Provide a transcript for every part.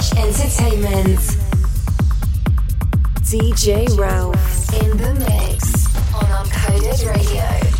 Entertainment. DJ Ralph in the mix on Uncoded Radio.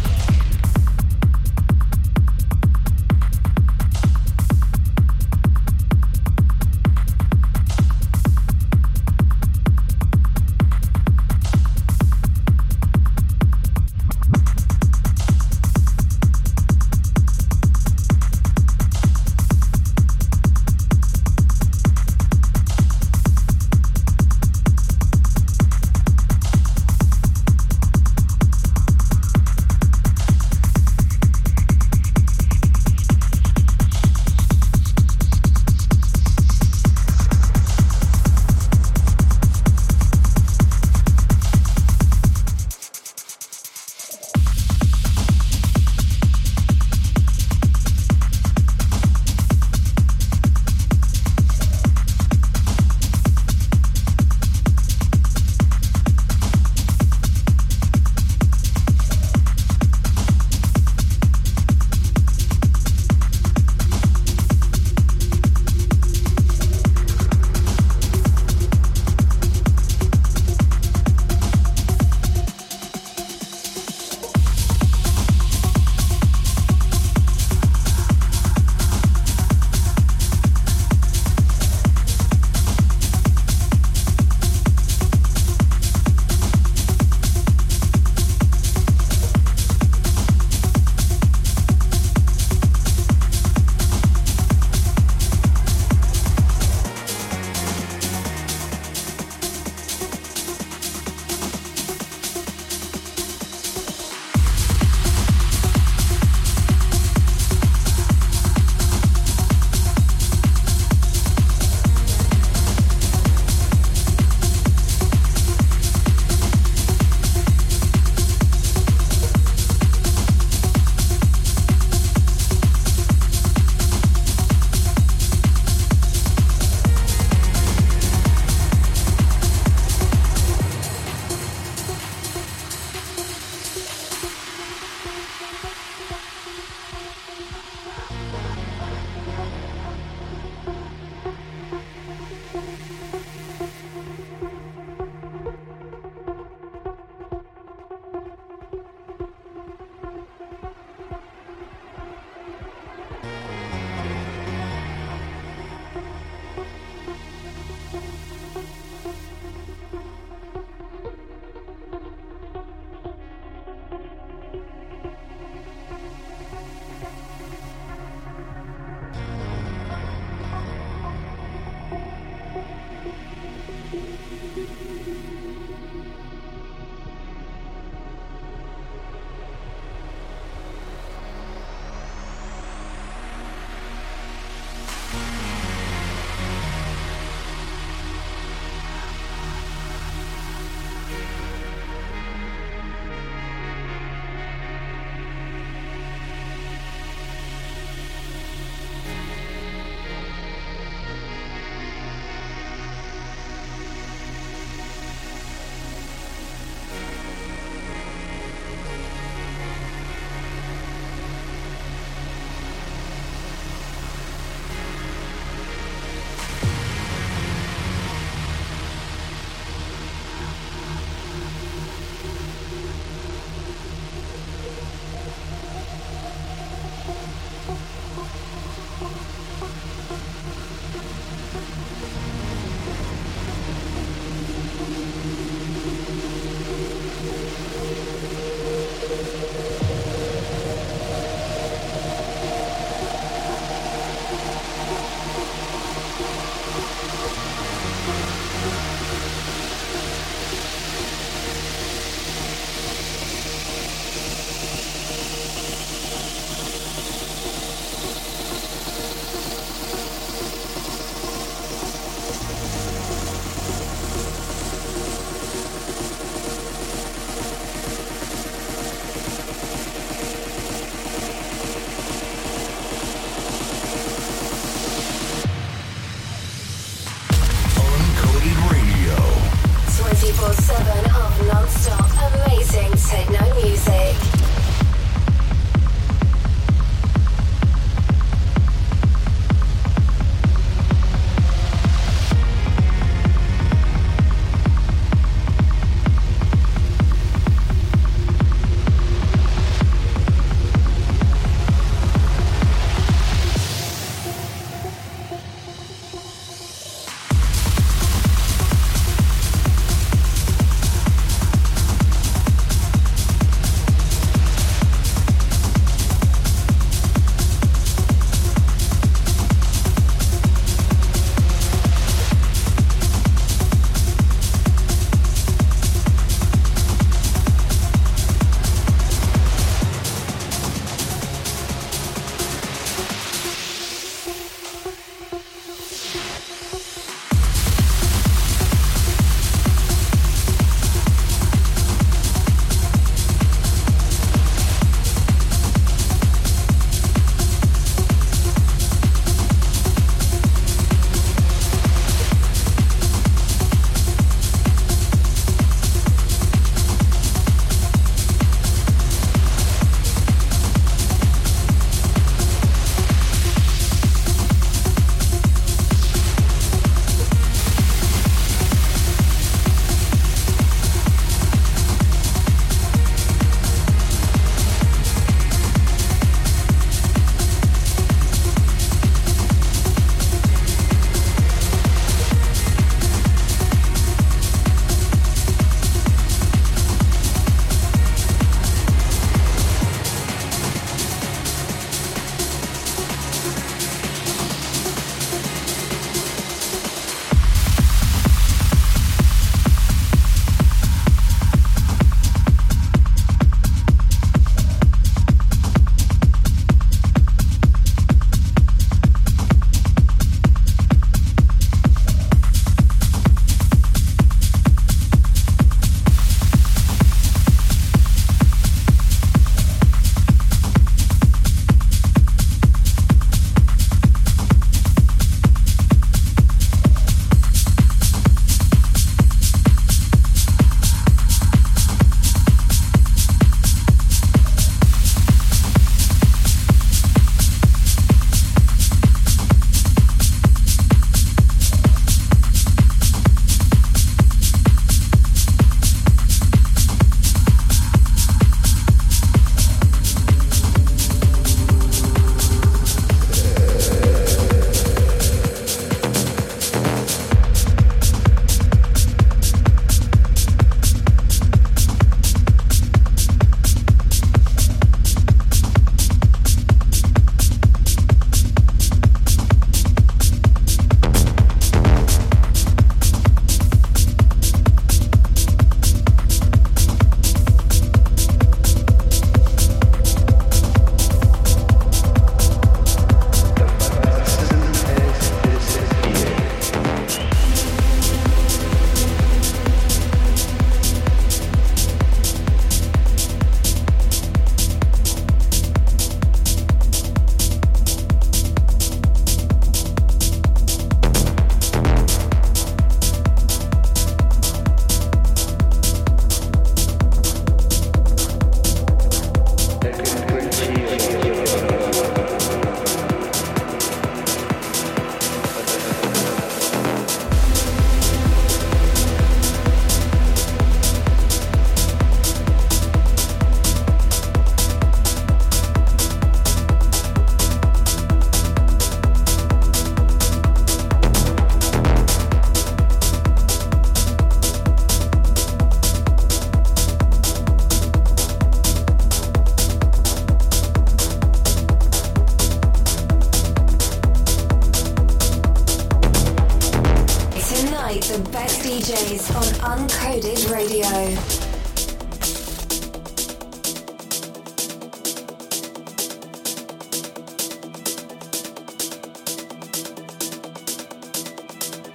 Uncoded Radio.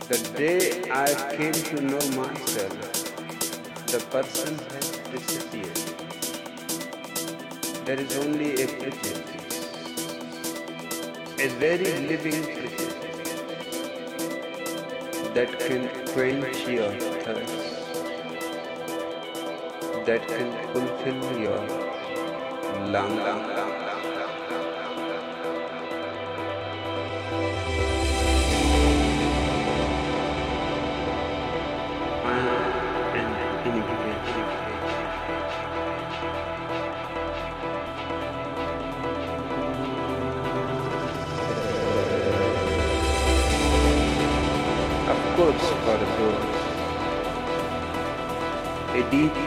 The day I came to know myself, the person has disappeared. There is only a prejudice, a very living prejudice that can quench your that can fulfill your longing. Course for those a deep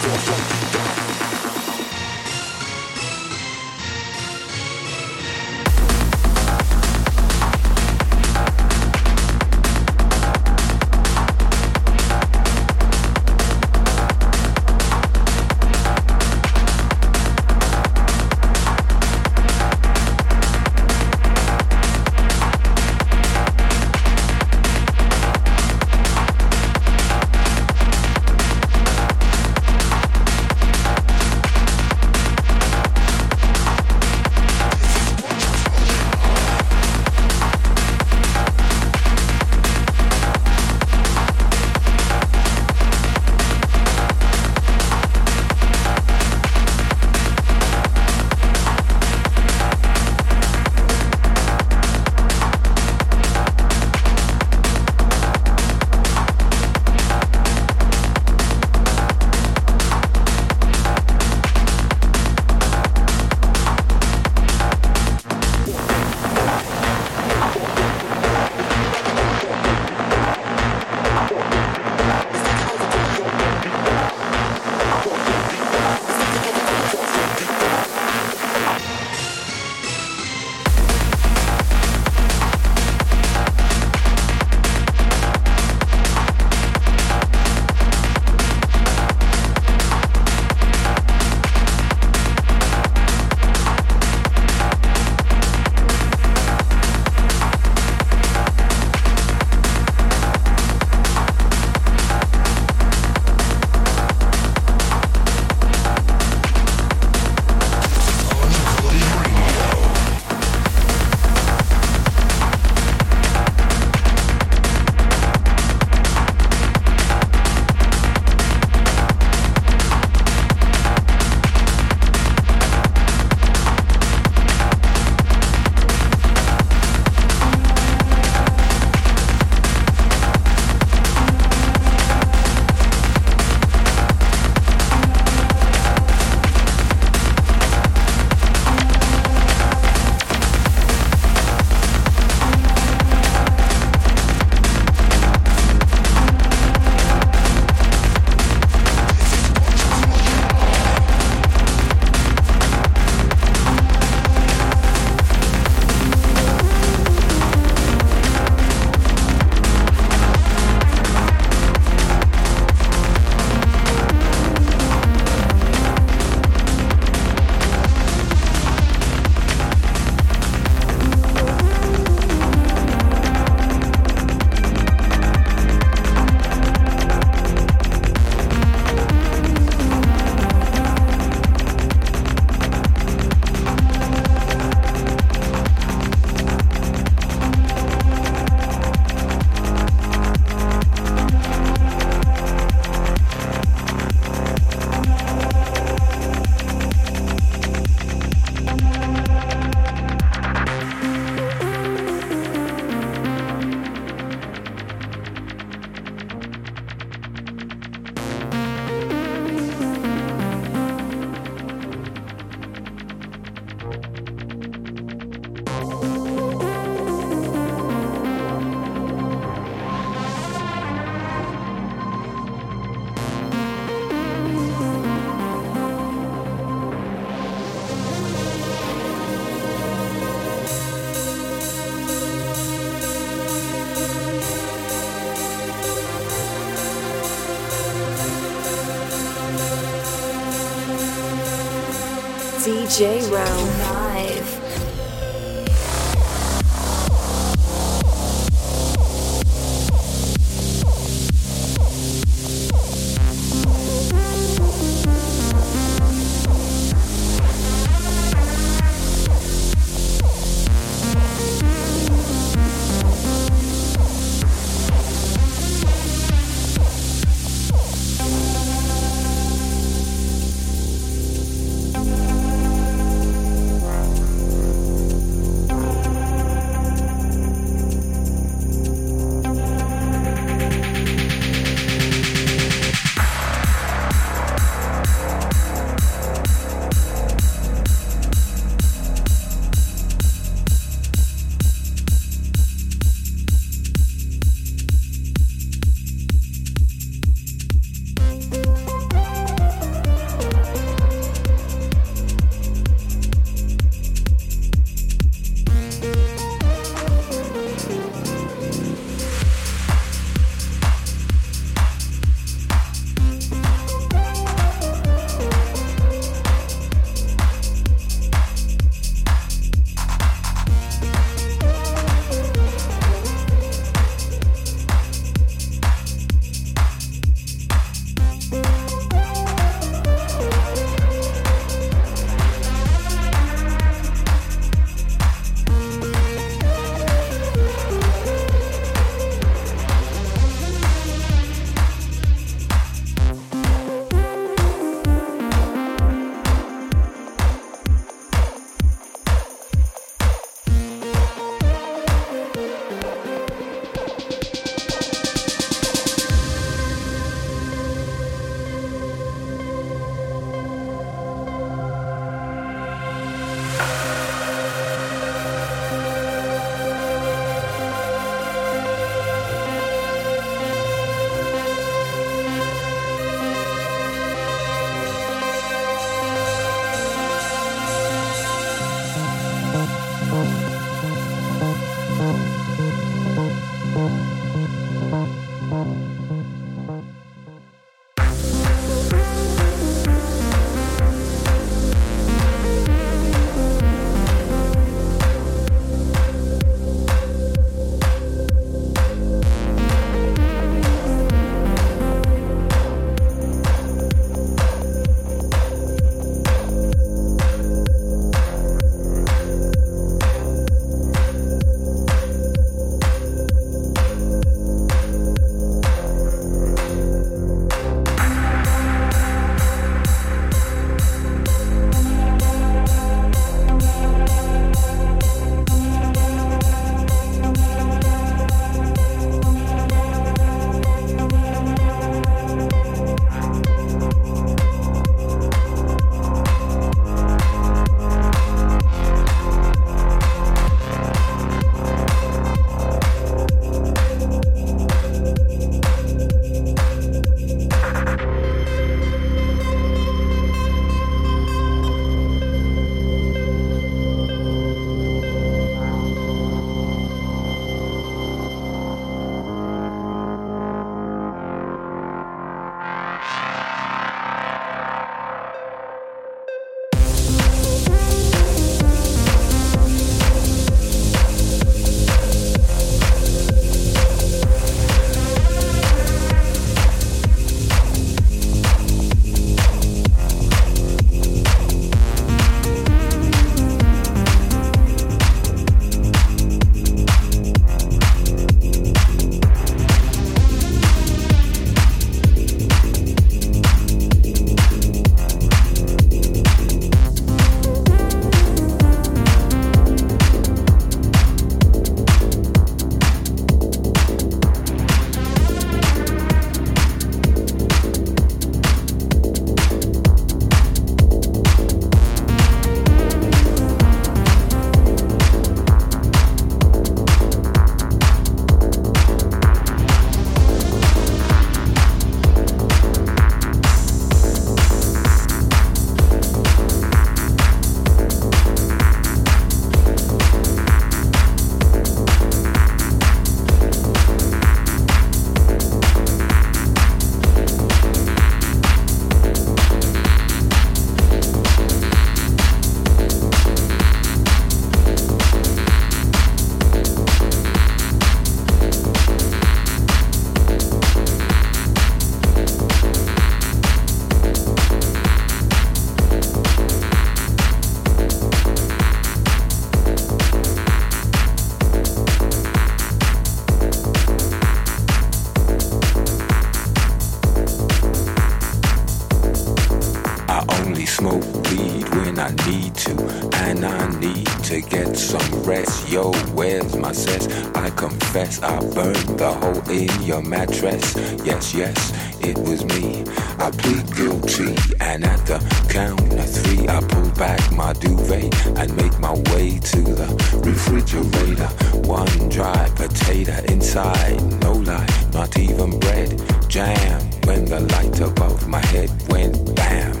the count of three, I pull back my duvet and make my way to the refrigerator. One dry potato inside, no lie, not even bread. Jam when the light above my head went bam.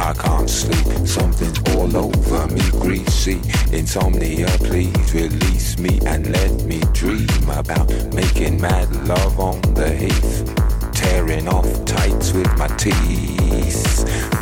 I can't sleep, something's all over me, greasy. Insomnia, please release me and let me dream about making mad love on the heath. Tearing off tights with my teeth.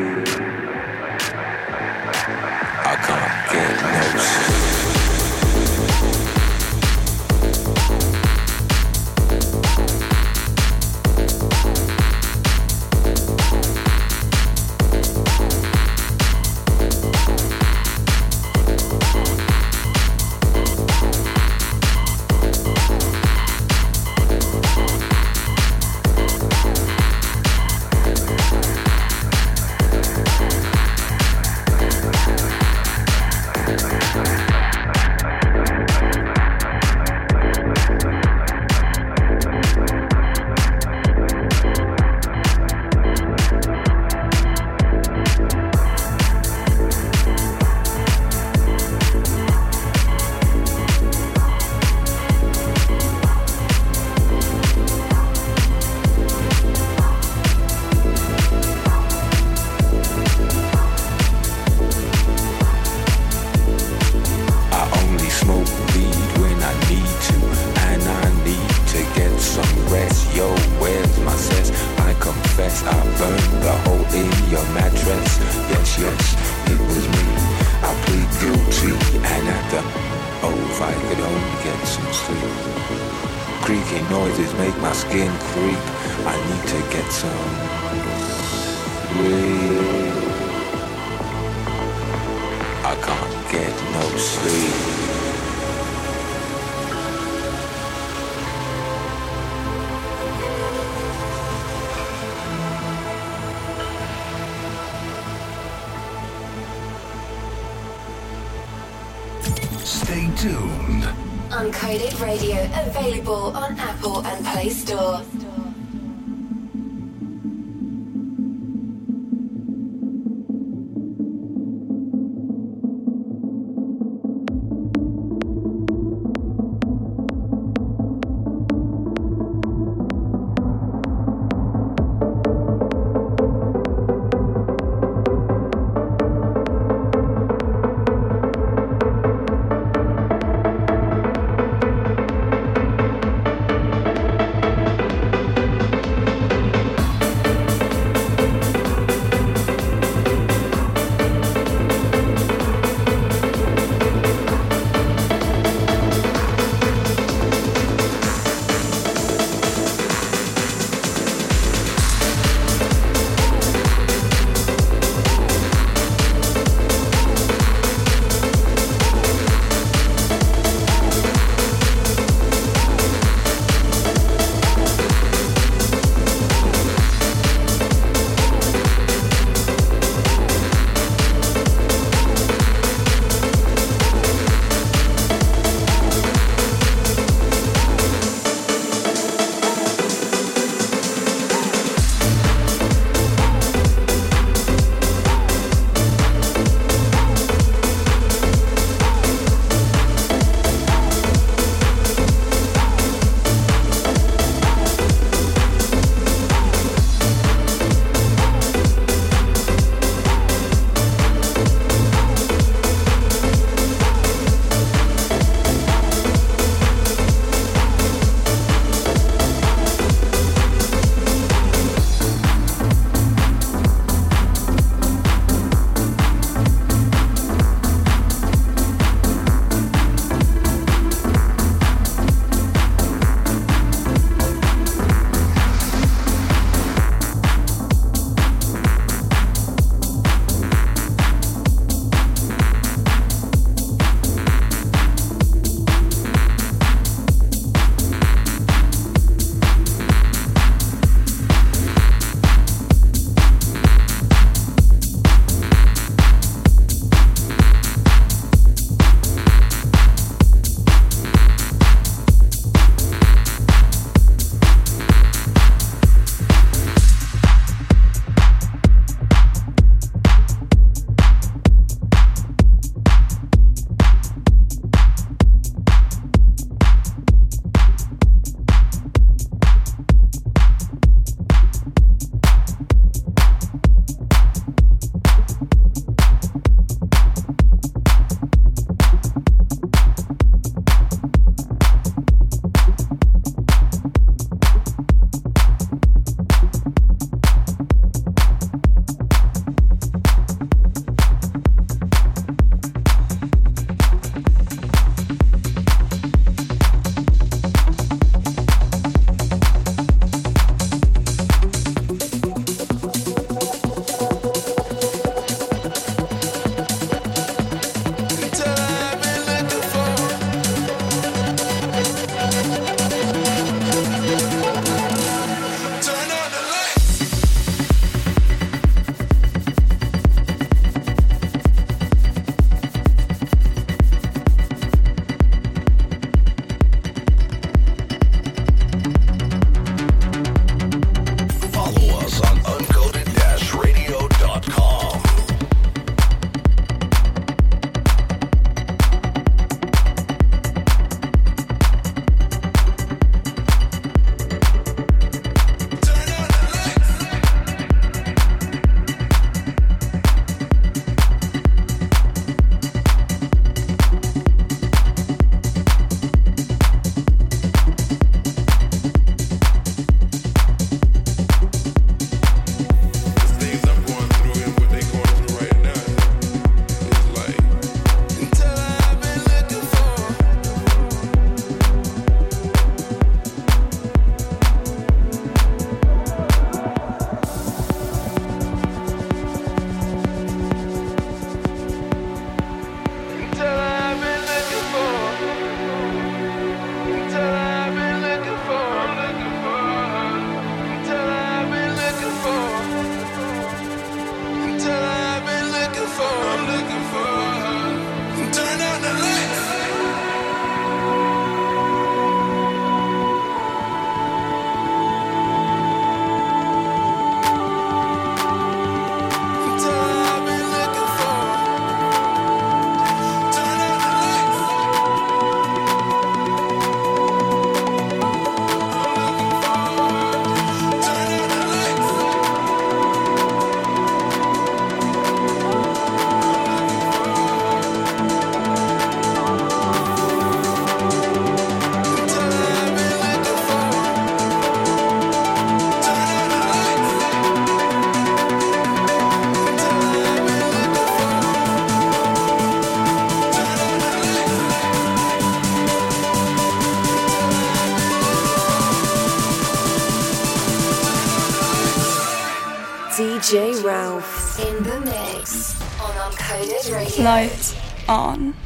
Uncoded Radio. Light on.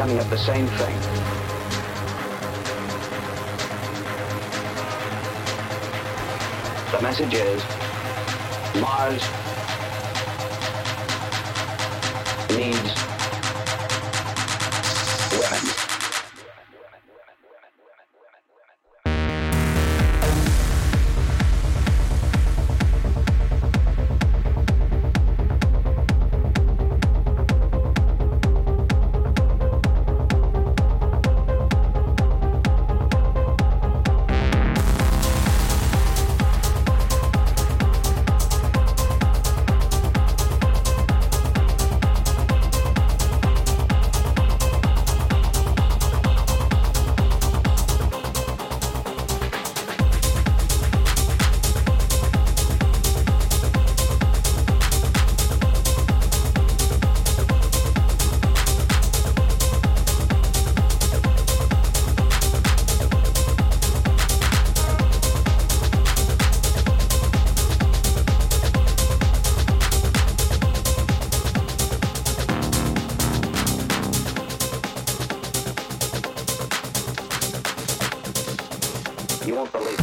Coming up the same thing. The message is Mars won't believe